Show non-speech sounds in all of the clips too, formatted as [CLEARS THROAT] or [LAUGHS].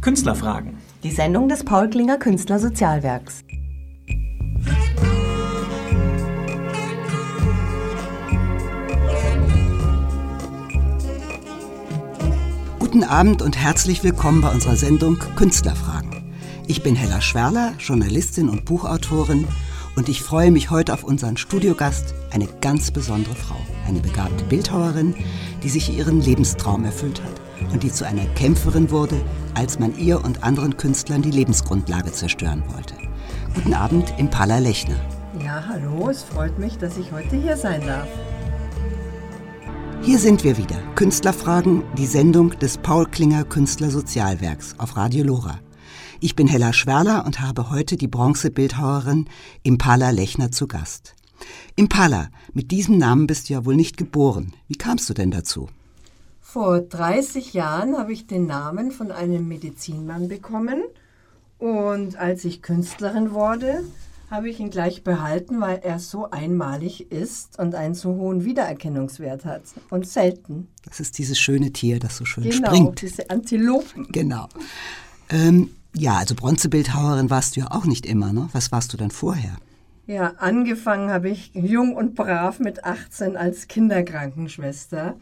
Künstlerfragen. Die Sendung des Paul Klinger Künstlersozialwerks. Guten Abend und herzlich willkommen bei unserer Sendung Künstlerfragen. Ich bin Hella Schwerler, Journalistin und Buchautorin und ich freue mich heute auf unseren Studiogast, eine ganz besondere Frau, eine begabte Bildhauerin, die sich ihren Lebenstraum erfüllt hat und die zu einer Kämpferin wurde, als man ihr und anderen Künstlern die Lebensgrundlage zerstören wollte. Guten Abend, Impala Lechner. Ja, hallo, es freut mich, dass ich heute hier sein darf. Hier sind wir wieder. Künstlerfragen, die Sendung des Paul Klinger Künstlersozialwerks auf Radio Lora. Ich bin Hella Schwerler und habe heute die Bronzebildhauerin Impala Lechner zu Gast. Impala, mit diesem Namen bist du ja wohl nicht geboren. Wie kamst du denn dazu? Vor 30 Jahren habe ich den Namen von einem Medizinmann bekommen und als ich Künstlerin wurde, habe ich ihn gleich behalten, weil er so einmalig ist und einen so hohen Wiedererkennungswert hat und selten. Das ist dieses schöne Tier, das so schön genau, springt. diese Antilopen. Genau. Ähm, ja, also Bronzebildhauerin warst du ja auch nicht immer, ne? Was warst du dann vorher? Ja, angefangen habe ich jung und brav mit 18 als Kinderkrankenschwester.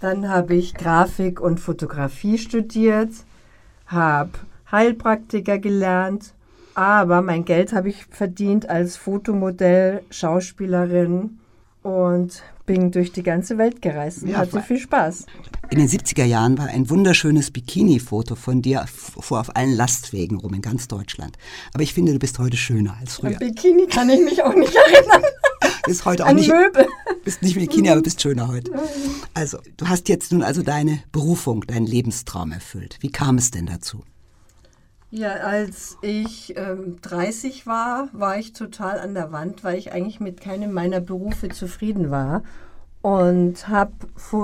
Dann habe ich Grafik und Fotografie studiert, habe Heilpraktiker gelernt, aber mein Geld habe ich verdient als Fotomodell, Schauspielerin und bin durch die ganze Welt gereist und Ja, hatte viel Spaß. In den 70er Jahren war ein wunderschönes Bikini-Foto von dir vor auf allen Lastwegen rum in ganz Deutschland. Aber ich finde, du bist heute schöner als An früher. Bikini kann ich mich auch nicht [LAUGHS] erinnern. Bist heute auch nicht, Möbel. bist nicht Bikini, aber bist schöner heute. Also, du hast jetzt nun also deine Berufung, deinen Lebenstraum erfüllt. Wie kam es denn dazu? Ja, als ich ähm, 30 war, war ich total an der Wand, weil ich eigentlich mit keinem meiner Berufe zufrieden war und habe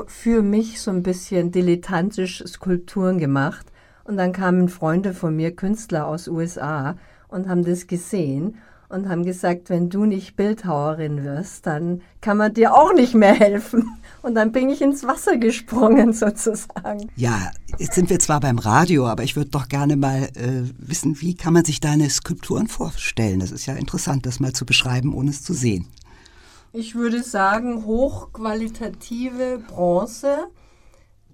für mich so ein bisschen dilettantisch Skulpturen gemacht. Und dann kamen Freunde von mir, Künstler aus USA, und haben das gesehen und haben gesagt, wenn du nicht Bildhauerin wirst, dann kann man dir auch nicht mehr helfen. Und dann bin ich ins Wasser gesprungen [LAUGHS] sozusagen. Ja, jetzt sind wir zwar beim Radio, aber ich würde doch gerne mal äh, wissen, wie kann man sich deine Skulpturen vorstellen? Das ist ja interessant, das mal zu beschreiben, ohne es zu sehen. Ich würde sagen, hochqualitative Bronze,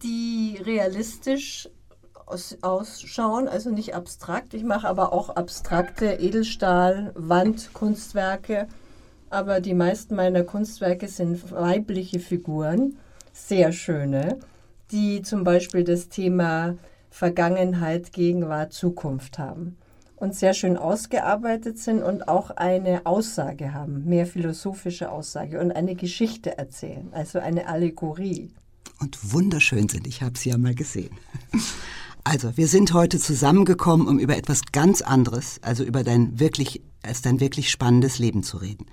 die realistisch aus, ausschauen, also nicht abstrakt. Ich mache aber auch abstrakte Edelstahl, Wandkunstwerke. Aber die meisten meiner Kunstwerke sind weibliche Figuren, sehr schöne, die zum Beispiel das Thema Vergangenheit, Gegenwart, Zukunft haben und sehr schön ausgearbeitet sind und auch eine Aussage haben, mehr philosophische Aussage und eine Geschichte erzählen, also eine Allegorie. Und wunderschön sind. Ich habe sie ja mal gesehen. Also, wir sind heute zusammengekommen, um über etwas ganz anderes, also über dein wirklich, als dein wirklich spannendes Leben zu reden.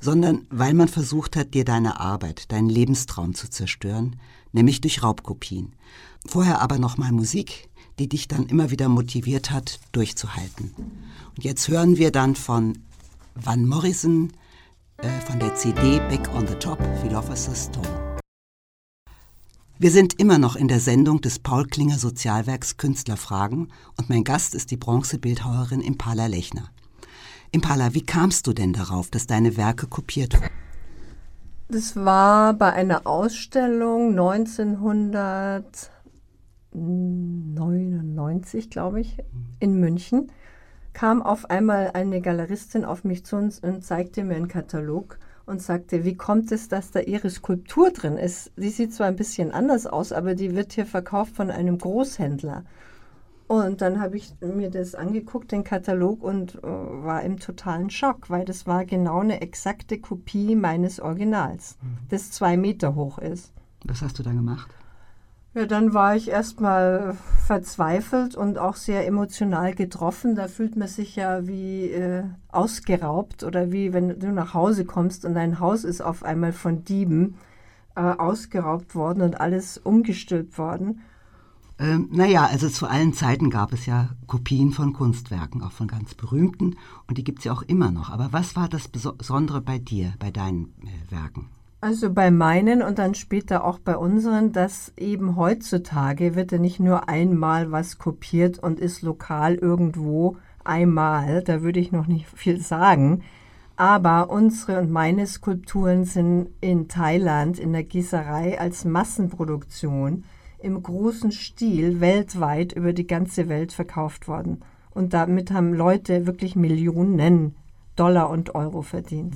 Sondern weil man versucht hat, dir deine Arbeit, deinen Lebenstraum zu zerstören, nämlich durch Raubkopien. Vorher aber nochmal Musik, die dich dann immer wieder motiviert hat, durchzuhalten. Und jetzt hören wir dann von Van Morrison äh, von der CD Back on the Top, Philosopher's Stone. Wir sind immer noch in der Sendung des Paul Klinger Sozialwerks Künstlerfragen und mein Gast ist die Bronzebildhauerin Impala Lechner. Impala, wie kamst du denn darauf, dass deine Werke kopiert wurden? Das war bei einer Ausstellung 1999, glaube ich, in München. Kam auf einmal eine Galeristin auf mich zu und, und zeigte mir einen Katalog und sagte, wie kommt es, dass da ihre Skulptur drin ist? Die sieht zwar ein bisschen anders aus, aber die wird hier verkauft von einem Großhändler. Und dann habe ich mir das angeguckt, den Katalog, und äh, war im totalen Schock, weil das war genau eine exakte Kopie meines Originals, das zwei Meter hoch ist. Was hast du da gemacht? Ja, dann war ich erstmal verzweifelt und auch sehr emotional getroffen. Da fühlt man sich ja wie äh, ausgeraubt oder wie wenn du nach Hause kommst und dein Haus ist auf einmal von Dieben äh, ausgeraubt worden und alles umgestülpt worden. Ähm, naja, also zu allen Zeiten gab es ja Kopien von Kunstwerken, auch von ganz berühmten, und die gibt es ja auch immer noch. Aber was war das Beso- Besondere bei dir, bei deinen äh, Werken? Also bei meinen und dann später auch bei unseren, dass eben heutzutage wird ja nicht nur einmal was kopiert und ist lokal irgendwo einmal, da würde ich noch nicht viel sagen. Aber unsere und meine Skulpturen sind in Thailand in der Gießerei als Massenproduktion im großen Stil weltweit über die ganze Welt verkauft worden. Und damit haben Leute wirklich Millionen Dollar und Euro verdient.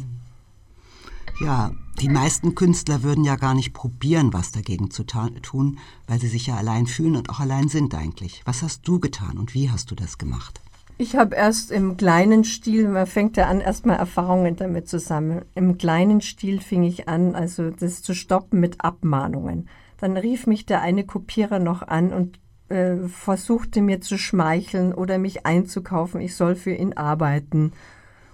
Ja, die meisten Künstler würden ja gar nicht probieren, was dagegen zu tun, weil sie sich ja allein fühlen und auch allein sind eigentlich. Was hast du getan und wie hast du das gemacht? Ich habe erst im kleinen Stil, man fängt ja an, erstmal Erfahrungen damit zu sammeln. Im kleinen Stil fing ich an, also das zu stoppen mit Abmahnungen. Dann rief mich der eine Kopierer noch an und äh, versuchte mir zu schmeicheln oder mich einzukaufen, ich soll für ihn arbeiten.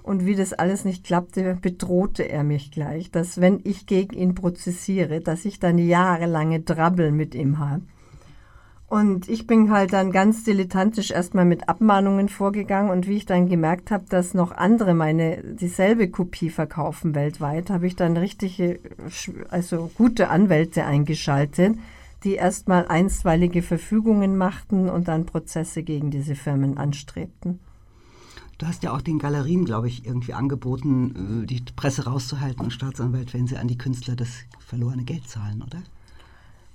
Und wie das alles nicht klappte, bedrohte er mich gleich, dass wenn ich gegen ihn prozessiere, dass ich dann jahrelange Drabbel mit ihm habe. Und ich bin halt dann ganz dilettantisch erstmal mit Abmahnungen vorgegangen und wie ich dann gemerkt habe, dass noch andere meine dieselbe Kopie verkaufen weltweit, habe ich dann richtige, also gute Anwälte eingeschaltet, die erstmal einstweilige Verfügungen machten und dann Prozesse gegen diese Firmen anstrebten. Du hast ja auch den Galerien, glaube ich, irgendwie angeboten, äh, die Presse rauszuhalten und Staatsanwalt, wenn sie an die Künstler das verlorene Geld zahlen, oder?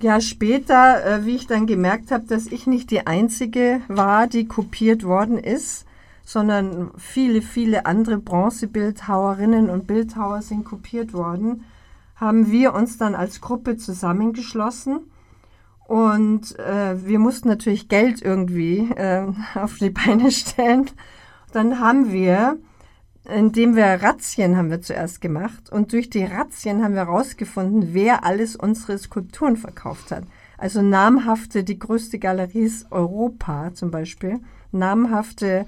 Ja, später, äh, wie ich dann gemerkt habe, dass ich nicht die Einzige war, die kopiert worden ist, sondern viele, viele andere Bronzebildhauerinnen und Bildhauer sind kopiert worden, haben wir uns dann als Gruppe zusammengeschlossen und äh, wir mussten natürlich Geld irgendwie äh, [LAUGHS] auf die Beine stellen. Dann haben wir indem wir Razzien haben wir zuerst gemacht und durch die Razzien haben wir herausgefunden, wer alles unsere Skulpturen verkauft hat. Also namhafte, die größte Galerie Europa zum Beispiel, namhafte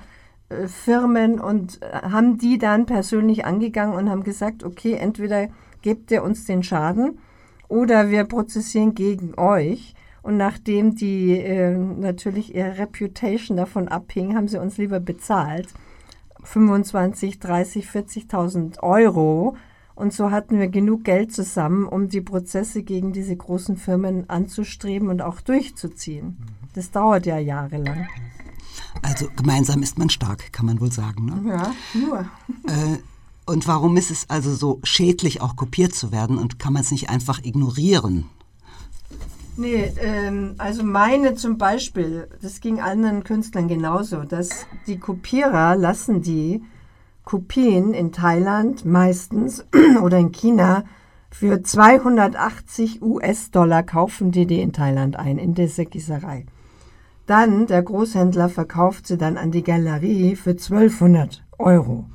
äh, Firmen und äh, haben die dann persönlich angegangen und haben gesagt, okay, entweder gebt ihr uns den Schaden oder wir prozessieren gegen euch. Und nachdem die äh, natürlich ihre Reputation davon abhing, haben sie uns lieber bezahlt. 25, 30, 40.000 Euro. Und so hatten wir genug Geld zusammen, um die Prozesse gegen diese großen Firmen anzustreben und auch durchzuziehen. Das dauert ja jahrelang. Also gemeinsam ist man stark, kann man wohl sagen. Ne? Ja, nur. Äh, und warum ist es also so schädlich, auch kopiert zu werden und kann man es nicht einfach ignorieren? Nee, ähm, also meine zum Beispiel, das ging anderen Künstlern genauso, dass die Kopierer lassen die Kopien in Thailand meistens [CLEARS THROAT] oder in China für 280 US-Dollar kaufen die die in Thailand ein, in dieser Gießerei. Dann, der Großhändler verkauft sie dann an die Galerie für 1200 Euro.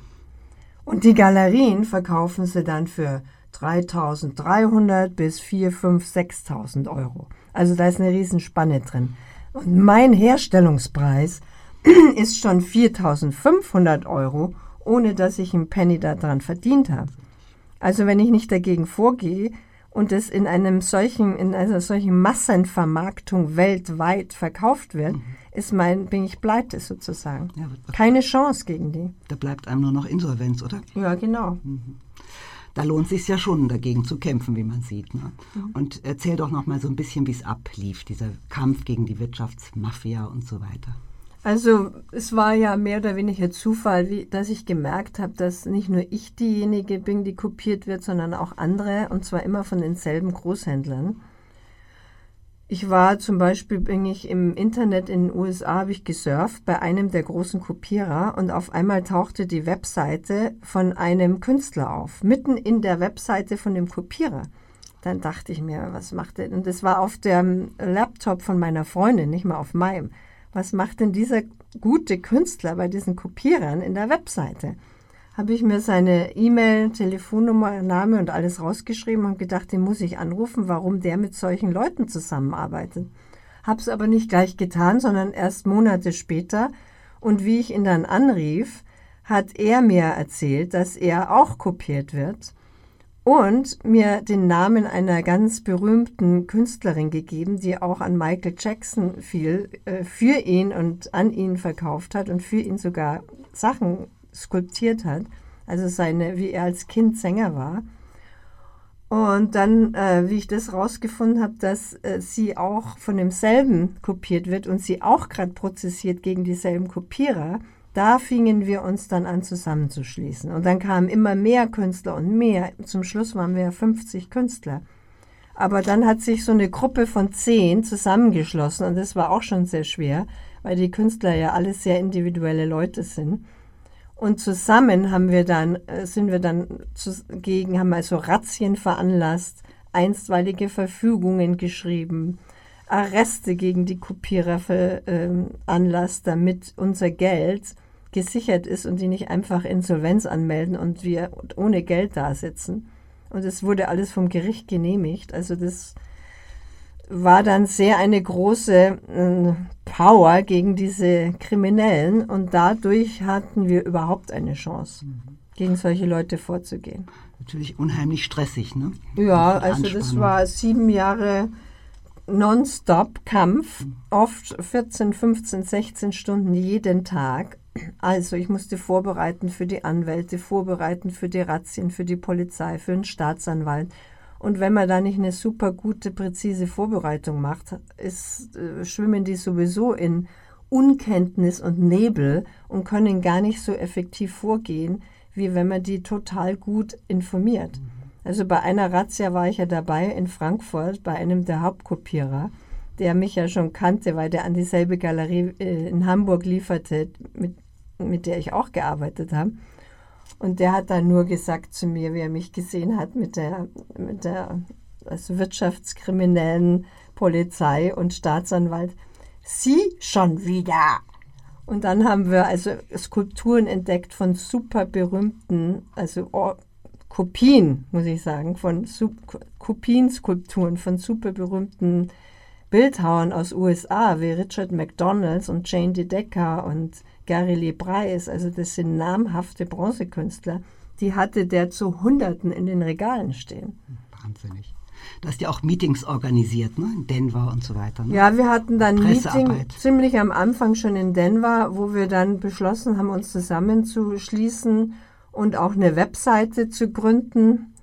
Und die Galerien verkaufen sie dann für 3.300 bis 4, 5, 6.000 Euro. Also da ist eine Riesenspanne drin. Und mein Herstellungspreis [CLEARS THROAT] ist schon 4.500 Euro, ohne dass ich einen Penny daran verdient habe. Also wenn ich nicht dagegen vorgehe und es in einem solchen, in einer solchen Massenvermarktung weltweit verkauft wird, mhm. ist mein, bin ich pleite sozusagen. Ja, Keine Chance gegen die. Da bleibt einem nur noch Insolvenz, oder? Ja, genau. Mhm da lohnt es sich ja schon, dagegen zu kämpfen, wie man sieht. Ne? Mhm. Und erzähl doch noch mal so ein bisschen, wie es ablief, dieser Kampf gegen die Wirtschaftsmafia und so weiter. Also es war ja mehr oder weniger Zufall, wie, dass ich gemerkt habe, dass nicht nur ich diejenige bin, die kopiert wird, sondern auch andere, und zwar immer von denselben Großhändlern. Ich war zum Beispiel, bin ich im Internet in den USA, habe ich gesurft bei einem der großen Kopierer und auf einmal tauchte die Webseite von einem Künstler auf, mitten in der Webseite von dem Kopierer. Dann dachte ich mir, was macht denn, und das war auf dem Laptop von meiner Freundin, nicht mal auf meinem. Was macht denn dieser gute Künstler bei diesen Kopierern in der Webseite? Habe ich mir seine E-Mail, Telefonnummer, Name und alles rausgeschrieben und gedacht, den muss ich anrufen, warum der mit solchen Leuten zusammenarbeitet. Habe es aber nicht gleich getan, sondern erst Monate später. Und wie ich ihn dann anrief, hat er mir erzählt, dass er auch kopiert wird und mir den Namen einer ganz berühmten Künstlerin gegeben, die auch an Michael Jackson viel äh, für ihn und an ihn verkauft hat und für ihn sogar Sachen skulptiert hat, also seine, wie er als Kind Sänger war. Und dann, äh, wie ich das rausgefunden habe, dass äh, sie auch von demselben kopiert wird und sie auch gerade prozessiert gegen dieselben Kopierer, da fingen wir uns dann an zusammenzuschließen. Und dann kamen immer mehr Künstler und mehr. Zum Schluss waren wir 50 Künstler. Aber dann hat sich so eine Gruppe von zehn zusammengeschlossen und das war auch schon sehr schwer, weil die Künstler ja alle sehr individuelle Leute sind. Und zusammen haben wir dann, äh, sind wir dann gegen, haben also Razzien veranlasst, einstweilige Verfügungen geschrieben, Arreste gegen die Kopierer veranlasst, ähm, damit unser Geld gesichert ist und die nicht einfach Insolvenz anmelden und wir ohne Geld da sitzen. Und es wurde alles vom Gericht genehmigt. Also das war dann sehr eine große äh, Power gegen diese Kriminellen und dadurch hatten wir überhaupt eine Chance, mhm. gegen solche Leute vorzugehen. Natürlich unheimlich stressig, ne? Ja, also das war sieben Jahre Nonstop-Kampf, mhm. oft 14, 15, 16 Stunden jeden Tag. Also ich musste vorbereiten für die Anwälte, vorbereiten für die Razzien, für die Polizei, für den Staatsanwalt und wenn man da nicht eine super gute, präzise Vorbereitung macht, ist, äh, schwimmen die sowieso in Unkenntnis und Nebel und können gar nicht so effektiv vorgehen, wie wenn man die total gut informiert. Mhm. Also bei einer Razzia war ich ja dabei in Frankfurt bei einem der Hauptkopierer, der mich ja schon kannte, weil der an dieselbe Galerie äh, in Hamburg lieferte, mit, mit der ich auch gearbeitet habe. Und der hat dann nur gesagt zu mir, wie er mich gesehen hat mit der, mit der also wirtschaftskriminellen Polizei und Staatsanwalt, Sie schon wieder. Und dann haben wir also Skulpturen entdeckt von super berühmten, also Kopien, muss ich sagen, von Kopienskulpturen von super berühmten Bildhauern aus USA wie Richard McDonalds und Jane de Decker und Gary Lee Breis, also das sind namhafte Bronzekünstler, die hatte der zu Hunderten in den Regalen stehen. Wahnsinnig. Du hast ja auch Meetings organisiert, ne? in Denver und so weiter. Ne? Ja, wir hatten dann Meeting ziemlich am Anfang schon in Denver, wo wir dann beschlossen haben, uns zusammenzuschließen und auch eine Webseite zu gründen,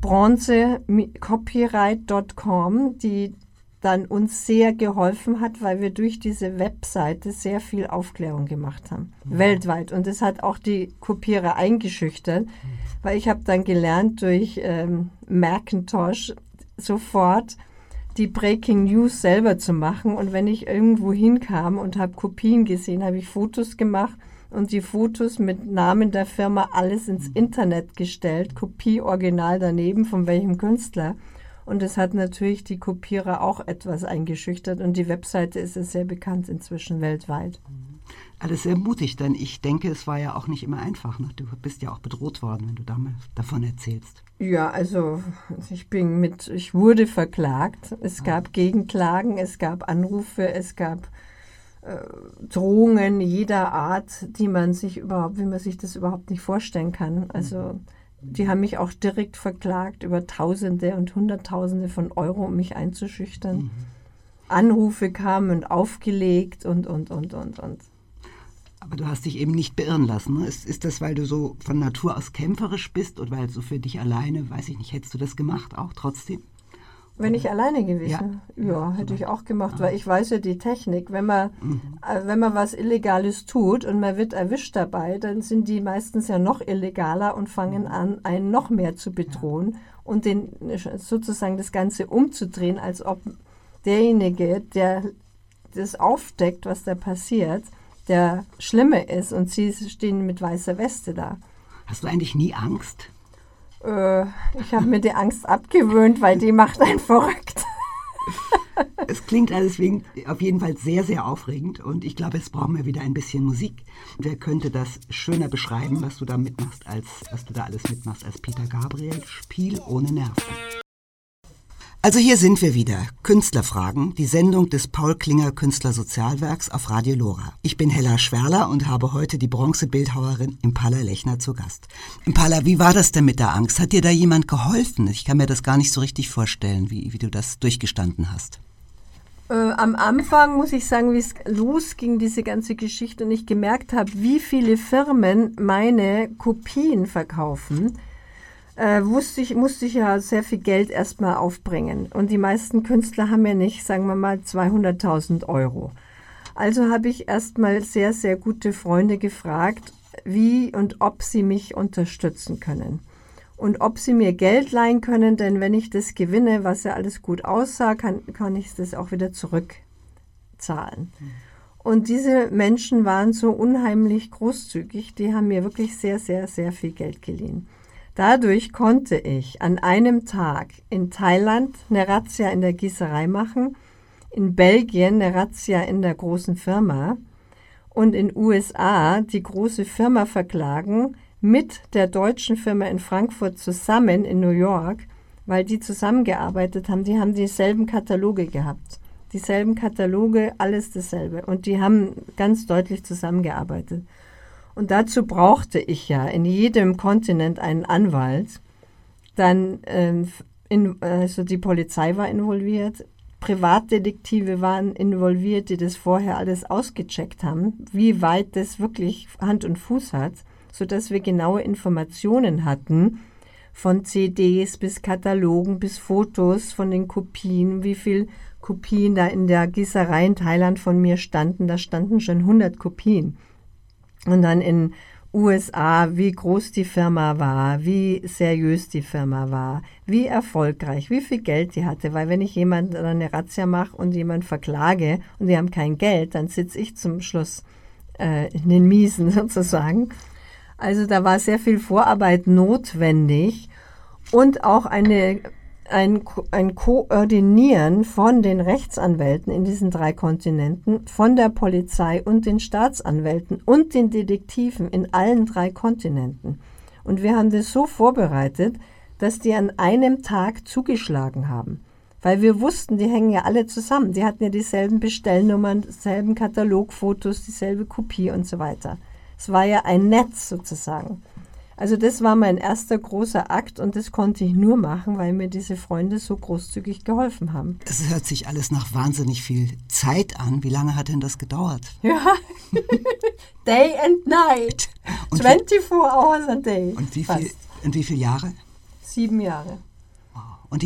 bronzecopyright.com, die dann uns sehr geholfen hat, weil wir durch diese Webseite sehr viel Aufklärung gemacht haben, ja. weltweit. Und das hat auch die Kopierer eingeschüchtert, mhm. weil ich habe dann gelernt durch ähm, Macintosh sofort die Breaking News selber zu machen. Und wenn ich irgendwo hinkam und habe Kopien gesehen, habe ich Fotos gemacht und die Fotos mit Namen der Firma alles ins mhm. Internet gestellt, Kopie original daneben von welchem Künstler. Und es hat natürlich die Kopierer auch etwas eingeschüchtert und die Webseite ist sehr bekannt inzwischen weltweit. Alles sehr mutig, denn ich denke, es war ja auch nicht immer einfach. Ne? Du bist ja auch bedroht worden, wenn du davon erzählst. Ja, also ich bin mit, ich wurde verklagt. Es gab Gegenklagen, es gab Anrufe, es gab äh, Drohungen jeder Art, die man sich überhaupt, wie man sich das überhaupt nicht vorstellen kann. Also mhm. Die haben mich auch direkt verklagt über Tausende und Hunderttausende von Euro, um mich einzuschüchtern. Mhm. Anrufe kamen und aufgelegt und, und, und, und, und. Aber du hast dich eben nicht beirren lassen. Ne? Ist, ist das, weil du so von Natur aus kämpferisch bist oder weil so für dich alleine, weiß ich nicht, hättest du das gemacht auch trotzdem? Wenn ich alleine gewesen ja, ja hätte ich auch gemacht, weil ich weiß ja die Technik. Wenn man, mhm. äh, wenn man was Illegales tut und man wird erwischt dabei, dann sind die meistens ja noch illegaler und fangen mhm. an, einen noch mehr zu bedrohen ja. und den sozusagen das Ganze umzudrehen, als ob derjenige, der das aufdeckt, was da passiert, der Schlimme ist und sie stehen mit weißer Weste da. Hast du eigentlich nie Angst? Äh, ich habe mir die Angst abgewöhnt, weil die macht einen verrückt. es klingt alles auf jeden Fall sehr, sehr aufregend und ich glaube, jetzt brauchen wir wieder ein bisschen Musik. Wer könnte das schöner beschreiben, was du da mitmachst, als was du da alles mitmachst, als Peter Gabriel? Spiel ohne Nerven. Also hier sind wir wieder. Künstlerfragen, die Sendung des Paul Klinger Künstlersozialwerks auf Radio Lora. Ich bin Hella Schwerler und habe heute die Bronzebildhauerin Impala Lechner zu Gast. Impala, wie war das denn mit der Angst? Hat dir da jemand geholfen? Ich kann mir das gar nicht so richtig vorstellen, wie, wie du das durchgestanden hast. Äh, am Anfang muss ich sagen, wie es losging, diese ganze Geschichte, und ich gemerkt habe, wie viele Firmen meine Kopien verkaufen äh, wusste ich, musste ich ja sehr viel Geld erstmal aufbringen. Und die meisten Künstler haben ja nicht, sagen wir mal, 200.000 Euro. Also habe ich erstmal sehr, sehr gute Freunde gefragt, wie und ob sie mich unterstützen können. Und ob sie mir Geld leihen können, denn wenn ich das gewinne, was ja alles gut aussah, kann, kann ich das auch wieder zurückzahlen. Mhm. Und diese Menschen waren so unheimlich großzügig, die haben mir wirklich sehr, sehr, sehr viel Geld geliehen. Dadurch konnte ich an einem Tag in Thailand eine Razzia in der Gießerei machen, in Belgien eine Razzia in der großen Firma und in USA die große Firma verklagen mit der deutschen Firma in Frankfurt zusammen in New York, weil die zusammengearbeitet haben, die haben dieselben Kataloge gehabt. Dieselben Kataloge, alles dasselbe. Und die haben ganz deutlich zusammengearbeitet. Und dazu brauchte ich ja in jedem Kontinent einen Anwalt. Dann, äh, in, also die Polizei war involviert, Privatdetektive waren involviert, die das vorher alles ausgecheckt haben, wie weit das wirklich Hand und Fuß hat, sodass wir genaue Informationen hatten, von CDs bis Katalogen bis Fotos von den Kopien, wie viel Kopien da in der Gießerei in Thailand von mir standen. Da standen schon 100 Kopien. Und dann in USA, wie groß die Firma war, wie seriös die Firma war, wie erfolgreich, wie viel Geld die hatte. Weil wenn ich jemand eine Razzia mache und jemand verklage und die haben kein Geld, dann sitze ich zum Schluss äh, in den Miesen [LAUGHS] sozusagen. Also da war sehr viel Vorarbeit notwendig und auch eine ein, ein Koordinieren von den Rechtsanwälten in diesen drei Kontinenten, von der Polizei und den Staatsanwälten und den Detektiven in allen drei Kontinenten. Und wir haben das so vorbereitet, dass die an einem Tag zugeschlagen haben. Weil wir wussten, die hängen ja alle zusammen. Die hatten ja dieselben Bestellnummern, dieselben Katalogfotos, dieselbe Kopie und so weiter. Es war ja ein Netz sozusagen. Also das war mein erster großer Akt und das konnte ich nur machen, weil mir diese Freunde so großzügig geholfen haben. Es hört sich alles nach wahnsinnig viel Zeit an. Wie lange hat denn das gedauert? Ja, [LAUGHS] day and night. Und 24 wie, hours a day. Und wie, viel, und wie viele Jahre? Sieben Jahre.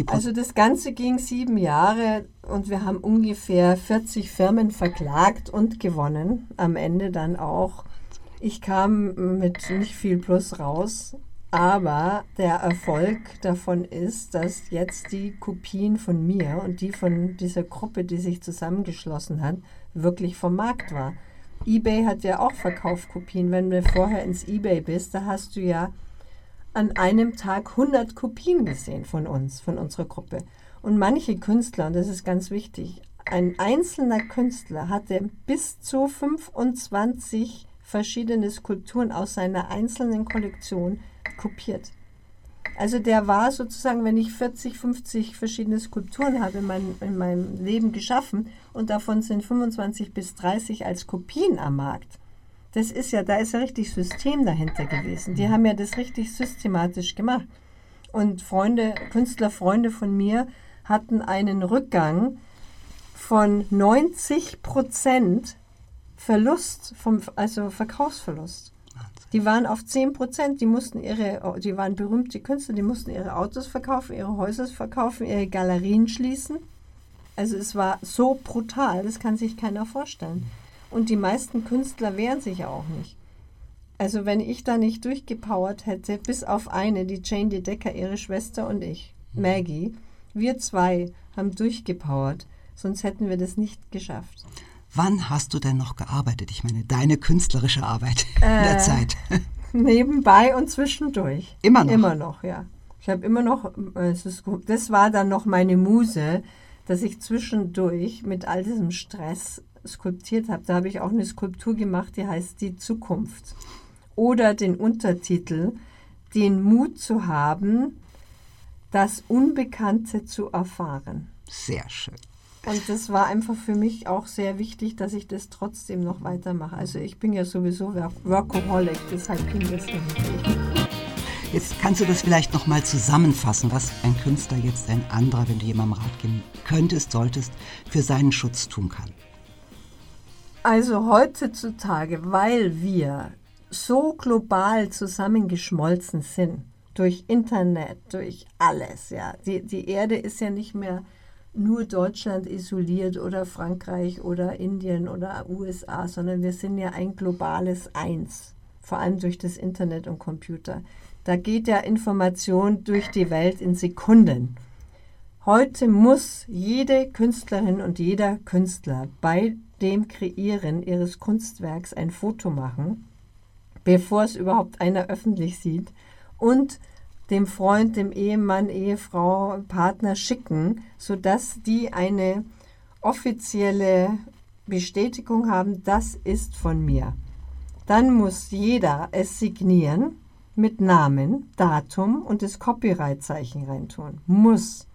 also das Ganze ging sieben Jahre und wir haben ungefähr 40 Firmen verklagt und gewonnen. Am Ende dann auch ich kam mit nicht viel Plus raus, aber der Erfolg davon ist, dass jetzt die Kopien von mir und die von dieser Gruppe, die sich zusammengeschlossen hat, wirklich vom Markt war. eBay hat ja auch Verkaufskopien. Wenn du vorher ins eBay bist, da hast du ja an einem Tag 100 Kopien gesehen von uns, von unserer Gruppe. Und manche Künstler, und das ist ganz wichtig, ein einzelner Künstler hatte bis zu 25 verschiedene Skulpturen aus seiner einzelnen Kollektion kopiert. Also der war sozusagen, wenn ich 40, 50 verschiedene Skulpturen habe in, mein, in meinem Leben geschaffen und davon sind 25 bis 30 als Kopien am Markt. Das ist ja, da ist ja richtig System dahinter gewesen. Die haben ja das richtig systematisch gemacht. Und Freunde, Künstlerfreunde von mir hatten einen Rückgang von 90 Prozent Verlust, vom, also Verkaufsverlust. Die waren auf 10 Prozent, die mussten ihre, die waren berühmte Künstler, die mussten ihre Autos verkaufen, ihre Häuser verkaufen, ihre Galerien schließen. Also es war so brutal, das kann sich keiner vorstellen. Und die meisten Künstler wehren sich auch nicht. Also wenn ich da nicht durchgepowert hätte, bis auf eine, die Jane D. Decker, ihre Schwester und ich, Maggie, wir zwei haben durchgepowert, sonst hätten wir das nicht geschafft. Wann hast du denn noch gearbeitet? Ich meine, deine künstlerische Arbeit [LAUGHS] in der äh, Zeit. Nebenbei und zwischendurch. Immer noch? Immer noch, ja. Ich habe immer noch, das war dann noch meine Muse, dass ich zwischendurch mit all diesem Stress skulptiert habe. Da habe ich auch eine Skulptur gemacht, die heißt Die Zukunft. Oder den Untertitel, den Mut zu haben, das Unbekannte zu erfahren. Sehr schön. Und das war einfach für mich auch sehr wichtig, dass ich das trotzdem noch weitermache. Also ich bin ja sowieso Workaholic, deshalb ging das nicht. Jetzt kannst du das vielleicht noch mal zusammenfassen, was ein Künstler jetzt ein anderer, wenn du jemandem Rat geben könntest, solltest, für seinen Schutz tun kann. Also heutzutage, weil wir so global zusammengeschmolzen sind, durch Internet, durch alles. Ja. Die, die Erde ist ja nicht mehr nur Deutschland isoliert oder Frankreich oder Indien oder USA, sondern wir sind ja ein globales Eins, vor allem durch das Internet und Computer. Da geht ja Information durch die Welt in Sekunden. Heute muss jede Künstlerin und jeder Künstler bei dem Kreieren ihres Kunstwerks ein Foto machen, bevor es überhaupt einer öffentlich sieht und dem Freund, dem Ehemann, Ehefrau, Partner schicken, sodass die eine offizielle Bestätigung haben, das ist von mir. Dann muss jeder es signieren mit Namen, Datum und das Copyright-Zeichen reintun. Muss.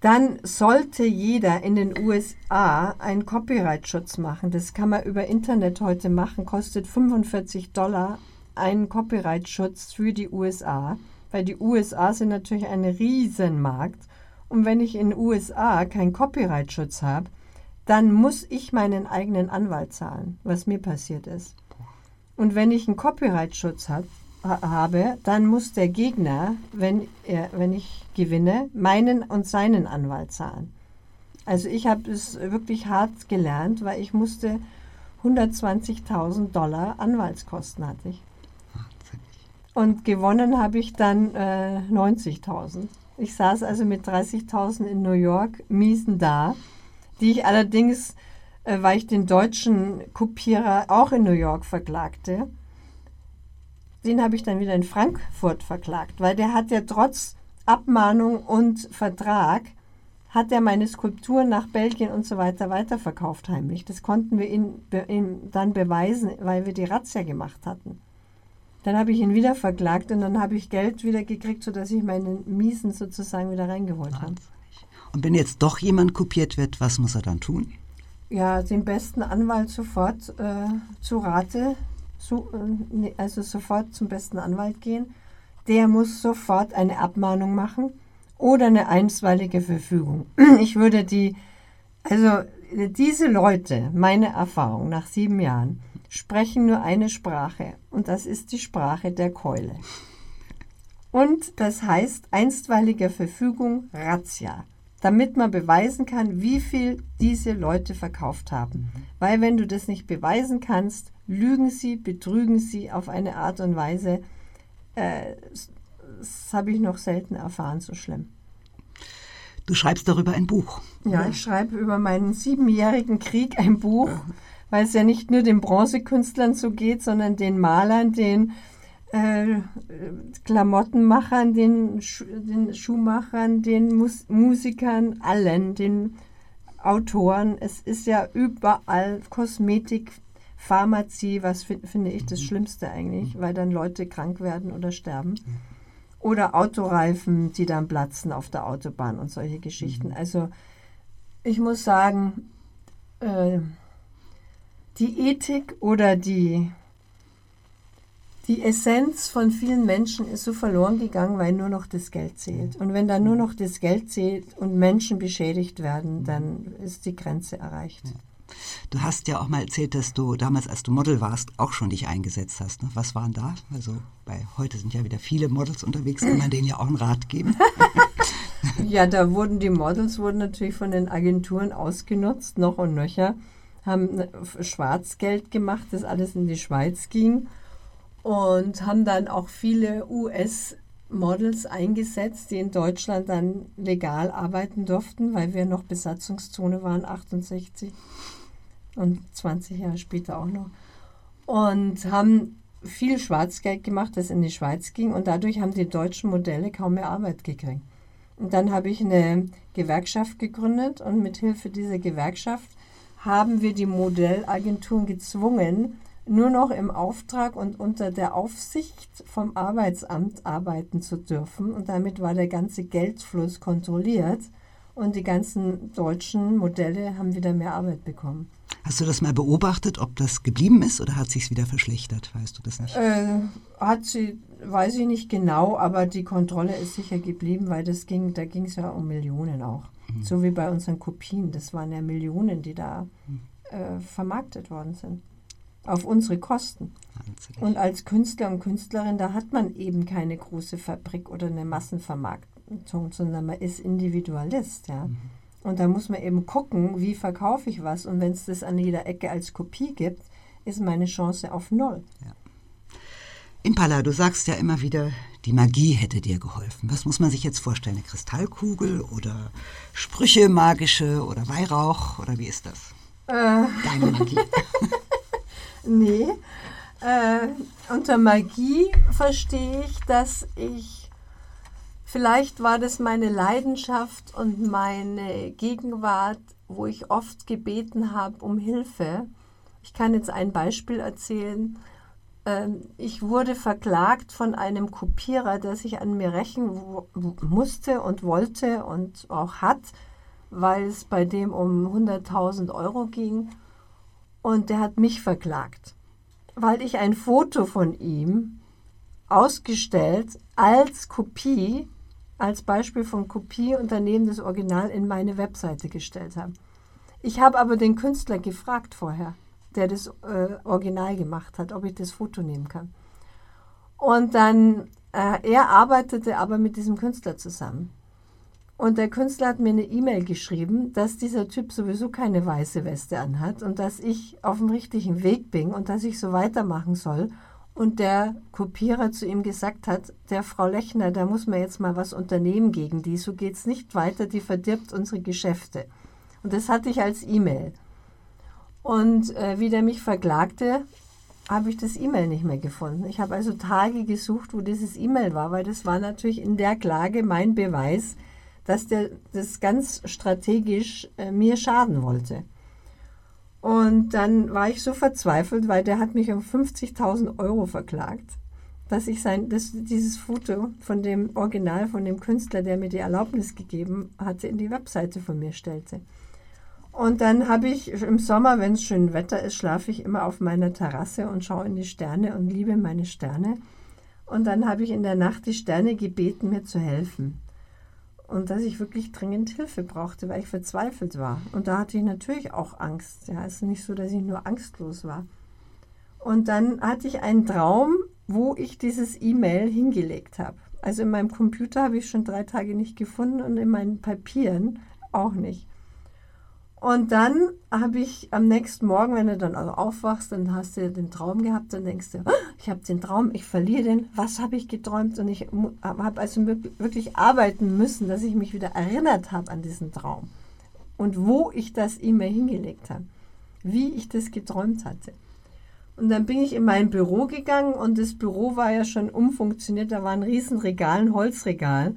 Dann sollte jeder in den USA einen Copyright-Schutz machen. Das kann man über Internet heute machen, kostet 45 Dollar einen Copyright-Schutz für die USA, weil die USA sind natürlich ein Riesenmarkt. Und wenn ich in den USA keinen Copyright-Schutz habe, dann muss ich meinen eigenen Anwalt zahlen, was mir passiert ist. Und wenn ich einen Copyright-Schutz habe, habe, dann muss der Gegner, wenn, er, wenn ich gewinne, meinen und seinen Anwalt zahlen. Also ich habe es wirklich hart gelernt, weil ich musste 120.000 Dollar Anwaltskosten hatte ich. Und gewonnen habe ich dann äh, 90.000. Ich saß also mit 30.000 in New York, miesen da, die ich allerdings, äh, weil ich den deutschen Kopierer auch in New York verklagte, den habe ich dann wieder in Frankfurt verklagt, weil der hat ja trotz Abmahnung und Vertrag, hat er meine Skulpturen nach Belgien und so weiter weiterverkauft heimlich. Das konnten wir ihm, dann beweisen, weil wir die Razzia gemacht hatten. Dann habe ich ihn wieder verklagt und dann habe ich Geld wieder gekriegt, sodass ich meinen Miesen sozusagen wieder reingeholt habe. Und wenn jetzt doch jemand kopiert wird, was muss er dann tun? Ja, den besten Anwalt sofort äh, zu Rate zu, äh, also sofort zum besten Anwalt gehen. Der muss sofort eine Abmahnung machen oder eine einstweilige Verfügung. [CLEARS THROAT] Ich würde die, also diese Leute, meine Erfahrung nach sieben Jahren, sprechen nur eine Sprache und das ist die Sprache der Keule. Und das heißt einstweilige Verfügung Razzia, damit man beweisen kann, wie viel diese Leute verkauft haben. Weil wenn du das nicht beweisen kannst, lügen sie, betrügen sie auf eine Art und Weise, äh, das habe ich noch selten erfahren, so schlimm. Du schreibst darüber ein Buch. Ja, ich schreibe über meinen siebenjährigen Krieg ein Buch, weil es ja nicht nur den Bronzekünstlern so geht, sondern den Malern, den äh, Klamottenmachern, den, Sch den Schuhmachern, den Mus Musikern, allen, den Autoren. Es ist ja überall Kosmetik, Pharmazie, was finde ich das mhm. Schlimmste eigentlich, mhm. weil dann Leute krank werden oder sterben. Mhm. Oder Autoreifen, die dann platzen auf der Autobahn und solche Geschichten. Also ich muss sagen, äh, die Ethik oder die, die Essenz von vielen Menschen ist so verloren gegangen, weil nur noch das Geld zählt. Und wenn dann nur noch das Geld zählt und Menschen beschädigt werden, dann ist die Grenze erreicht. Du hast ja auch mal erzählt, dass du damals, als du Model warst, auch schon dich eingesetzt hast. Ne? Was waren da? Also bei heute sind ja wieder viele Models unterwegs, kann man denen ja auch einen Rat geben. [LAUGHS] ja, da wurden die Models wurden natürlich von den Agenturen ausgenutzt, noch und nöcher, haben Schwarzgeld gemacht, das alles in die Schweiz ging und haben dann auch viele US Models eingesetzt, die in Deutschland dann legal arbeiten durften, weil wir noch Besatzungszone waren, 68 und 20 Jahre später auch noch. Und haben viel Schwarzgeld gemacht, das in die Schweiz ging und dadurch haben die deutschen Modelle kaum mehr Arbeit gekriegt. Und dann habe ich eine Gewerkschaft gegründet und mit Hilfe dieser Gewerkschaft haben wir die Modellagenturen gezwungen, nur noch im Auftrag und unter der Aufsicht vom Arbeitsamt arbeiten zu dürfen. Und damit war der ganze Geldfluss kontrolliert und die ganzen deutschen Modelle haben wieder mehr Arbeit bekommen. Hast du das mal beobachtet, ob das geblieben ist oder hat sich wieder verschlechtert? Weißt du das nicht? Äh, hat sie, weiß ich nicht genau, aber die Kontrolle ist sicher geblieben, weil das ging, da ging es ja um Millionen auch. Mhm. So wie bei unseren Kopien. Das waren ja Millionen, die da mhm. äh, vermarktet worden sind. auf unsere Kosten. Wahnsinnig. Und als Künstler und Künstlerin, da hat man eben keine große Fabrik oder eine Massenvermarktung, sondern man ist Individualist, ja. Und da muss man eben gucken, wie verkaufe ich was. Und wenn es das an jeder Ecke als Kopie gibt, ist meine Chance auf Null. Impala, du sagst ja immer wieder, die Magie hätte dir geholfen. Was muss man sich jetzt vorstellen? Eine Kristallkugel oder Sprüche magische oder Weihrauch oder wie ist das? Deine Magie. [LAUGHS] Nee. Äh, unter Magie verstehe ich, dass ich, vielleicht war das meine Leidenschaft und meine Gegenwart, wo ich oft gebeten habe um Hilfe. Ich kann jetzt ein Beispiel erzählen. Ähm, Ich wurde verklagt von einem Kopierer, der sich an mir rächen musste und wollte und auch hat, weil es bei dem um 100.000 Euro ging. Und der hat mich verklagt, weil ich ein Foto von ihm ausgestellt als Kopie, als Beispiel von Kopie und daneben das Original in meine Webseite gestellt habe. Ich habe aber den Künstler gefragt vorher, der das äh, Original gemacht hat, ob ich das Foto nehmen kann. Und dann, äh, er arbeitete aber mit diesem Künstler zusammen. Und der Künstler hat mir eine E-Mail geschrieben, dass dieser Typ sowieso keine weiße Weste anhat und dass ich auf dem richtigen Weg bin und dass ich so weitermachen soll. Und der Kopierer zu ihm gesagt hat, der Frau Lechner, da muss man jetzt mal was unternehmen gegen die, so geht es nicht weiter, die verdirbt unsere Geschäfte. Und das hatte ich als E-Mail. Und äh, wie der mich verklagte, habe ich das E-Mail nicht mehr gefunden. Ich habe also Tage gesucht, wo dieses E-Mail war, weil das war natürlich in der Klage mein Beweis, dass der das ganz strategisch äh, mir schaden wollte. Und dann war ich so verzweifelt, weil der hat mich um 50.000 Euro verklagt, dass ich sein, das, dieses Foto von dem Original, von dem Künstler, der mir die Erlaubnis gegeben hatte, in die Webseite von mir stellte. Und dann habe ich im Sommer, wenn es schön Wetter ist, schlafe ich immer auf meiner Terrasse und schaue in die Sterne und liebe meine Sterne. Und dann habe ich in der Nacht die Sterne gebeten, mir zu helfen. Und dass ich wirklich dringend Hilfe brauchte, weil ich verzweifelt war. Und da hatte ich natürlich auch Angst. Ja, es ist nicht so, dass ich nur angstlos war. Und dann hatte ich einen Traum, wo ich dieses E-Mail hingelegt habe. Also in meinem Computer habe ich schon drei Tage nicht gefunden und in meinen Papieren auch nicht. Und dann habe ich am nächsten Morgen, wenn du dann also aufwachst, dann hast du den Traum gehabt, dann denkst du, "Ah, ich habe den Traum, ich verliere den, was habe ich geträumt? Und ich habe also wirk- wirklich arbeiten müssen, dass ich mich wieder erinnert habe an diesen Traum. Und wo ich das E-Mail hingelegt habe, wie ich das geträumt hatte. Und dann bin ich in mein Büro gegangen und das Büro war ja schon umfunktioniert, da war ein Riesenregal, ein Holzregal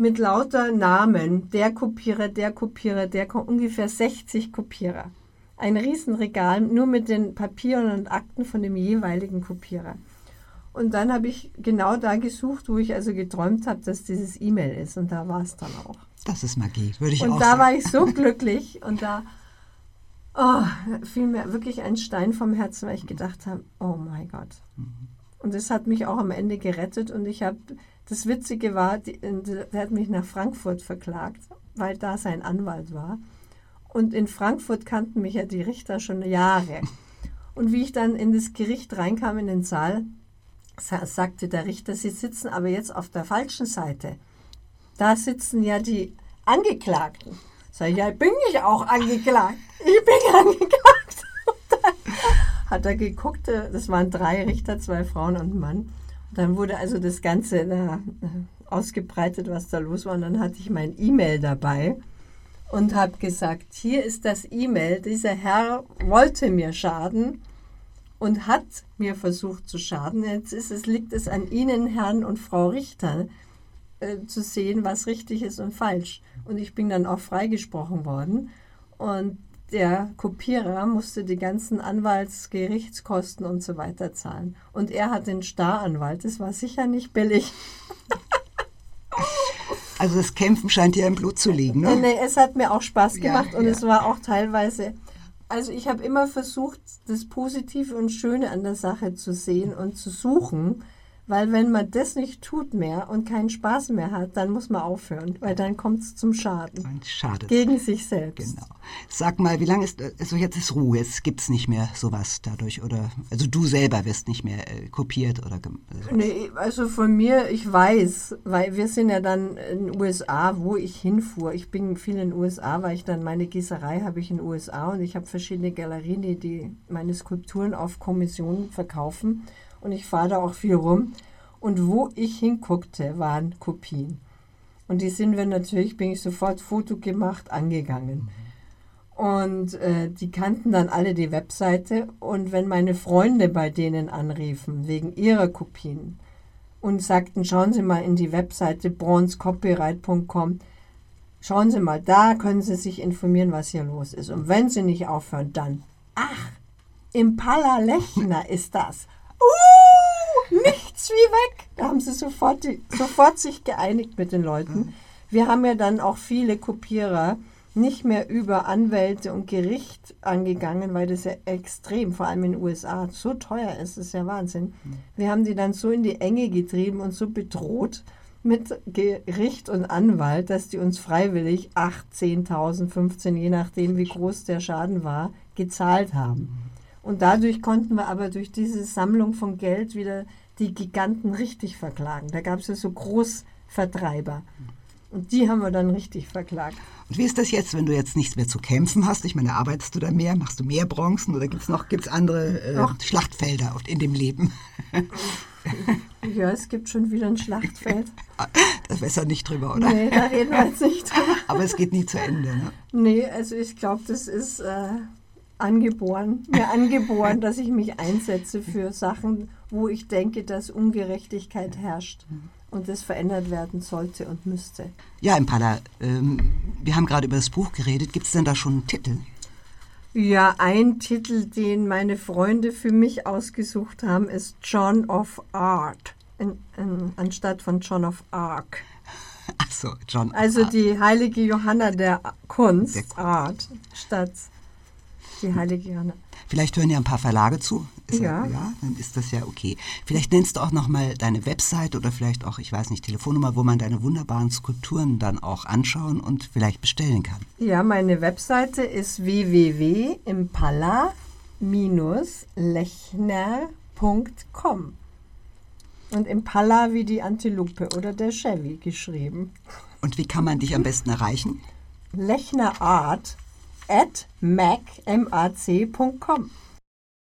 mit lauter Namen, der Kopierer, der Kopierer, der ungefähr 60 Kopierer. Ein Riesenregal nur mit den Papieren und Akten von dem jeweiligen Kopierer. Und dann habe ich genau da gesucht, wo ich also geträumt habe, dass dieses E-Mail ist. Und da war es dann auch. Das ist Magie, würde ich auch Und da sagen. war ich so glücklich und da oh, fiel mir wirklich ein Stein vom Herzen, weil ich gedacht habe, oh mein Gott. Und das hat mich auch am Ende gerettet und ich habe, das Witzige war, die, der hat mich nach Frankfurt verklagt, weil da sein Anwalt war. Und in Frankfurt kannten mich ja die Richter schon Jahre. Und wie ich dann in das Gericht reinkam, in den Saal, sa- sagte der Richter, Sie sitzen aber jetzt auf der falschen Seite. Da sitzen ja die Angeklagten. Sag ich, ja, bin ich auch angeklagt. Ich bin [LAUGHS] angeklagt. Und dann hat er geguckt, äh, das waren drei Richter, zwei Frauen und ein Mann. Dann wurde also das Ganze na, äh, ausgebreitet, was da los war. Und dann hatte ich mein E-Mail dabei und habe gesagt, hier ist das E-Mail, dieser Herr wollte mir schaden und hat mir versucht zu schaden. Jetzt ist es, liegt es an Ihnen, Herrn und Frau Richter, äh, zu sehen, was richtig ist und falsch. Und ich bin dann auch freigesprochen worden. Und der Kopierer musste die ganzen Anwalts-, Gerichtskosten und so weiter zahlen. Und er hat den Staranwalt. Das war sicher nicht billig. [LAUGHS] Also das Kämpfen scheint dir im Blut zu liegen, ne? nee, es hat mir auch Spaß Ja, gemacht und ja. es war auch teilweise. Also ich habe immer versucht, das Positive und Schöne an der Sache zu sehen und zu suchen, Weil wenn man das nicht tut mehr und keinen Spaß mehr hat, dann muss man aufhören, weil dann kommt es zum Schaden. Und Schade. Gegen sich selbst. Genau. Sag mal, wie lange ist, also jetzt ist Ruhe, jetzt gibt es nicht mehr sowas dadurch, oder, also du selber wirst nicht mehr äh, kopiert oder, also, Nee, also von mir, ich weiß, weil wir sind ja dann in den USA, wo ich hinfuhr. Ich bin viel in den USA, weil ich dann meine Gießerei habe ich in den USA und ich habe verschiedene Galerien, die meine Skulpturen auf Kommission verkaufen und ich fahre da auch viel rum. Und wo ich hinguckte, waren Kopien. Und die sind wir natürlich, bin ich sofort Foto gemacht, angegangen. Und äh, die kannten dann alle die Webseite. Und wenn meine Freunde bei denen anriefen, wegen ihrer Kopien, und sagten, schauen Sie mal in die Webseite bronzecopyright.com, schauen Sie mal, da können Sie sich informieren, was hier los ist. Und wenn Sie nicht aufhören, dann, ach, Impala Lechner ist das. Nichts wie weg. Da haben sie sofort, sofort sich geeinigt mit den Leuten. Wir haben ja dann auch viele Kopierer nicht mehr über Anwälte und Gericht angegangen, weil das ja extrem, vor allem in den USA, so teuer ist. Das ist ja Wahnsinn. Wir haben die dann so in die Enge getrieben und so bedroht mit Gericht und Anwalt, dass die uns freiwillig 8, 10.000, 15, je nachdem, wie groß der Schaden war, gezahlt haben. Und dadurch konnten wir aber durch diese Sammlung von Geld wieder die Giganten richtig verklagen. Da gab es ja so Großvertreiber. Und die haben wir dann richtig verklagt. Und wie ist das jetzt, wenn du jetzt nichts mehr zu kämpfen hast? Ich meine, arbeitest du da mehr? Machst du mehr Bronzen oder gibt es noch gibt's andere äh, Ach. Schlachtfelder in dem Leben? [LAUGHS] Ja, es gibt schon wieder ein Schlachtfeld. Das besser nicht drüber, oder? Nee, da reden wir jetzt nicht drüber. [LAUGHS] Aber es geht nie zu Ende. Ne? Nee, also ich glaube, das ist äh, angeboren, mir angeboren, dass ich mich einsetze für Sachen, wo ich denke, dass Ungerechtigkeit herrscht und das verändert werden sollte und müsste. Ja, Impala, ähm, wir haben gerade über das Buch geredet. Gibt es denn da schon einen Titel? Ja, ein Titel, den meine Freunde für mich ausgesucht haben, ist John of Art, in, in, anstatt von John of Arc. Ach so, John. Also die heilige Johanna der Kunst, Der Kunst. Art, statt die heilige Johanna. Vielleicht hören ja ein paar Verlage zu. Ist Ja. ja. Dann ist das ja okay. Vielleicht nennst du auch nochmal deine Website oder vielleicht auch, ich weiß nicht, Telefonnummer, wo man deine wunderbaren Skulpturen dann auch anschauen und vielleicht bestellen kann. Ja, meine Webseite ist www.impala-lechner.com. Und Impala wie die Antilope oder der Chevy geschrieben. Und wie kann man dich am besten erreichen? Lechnerart at mac.com.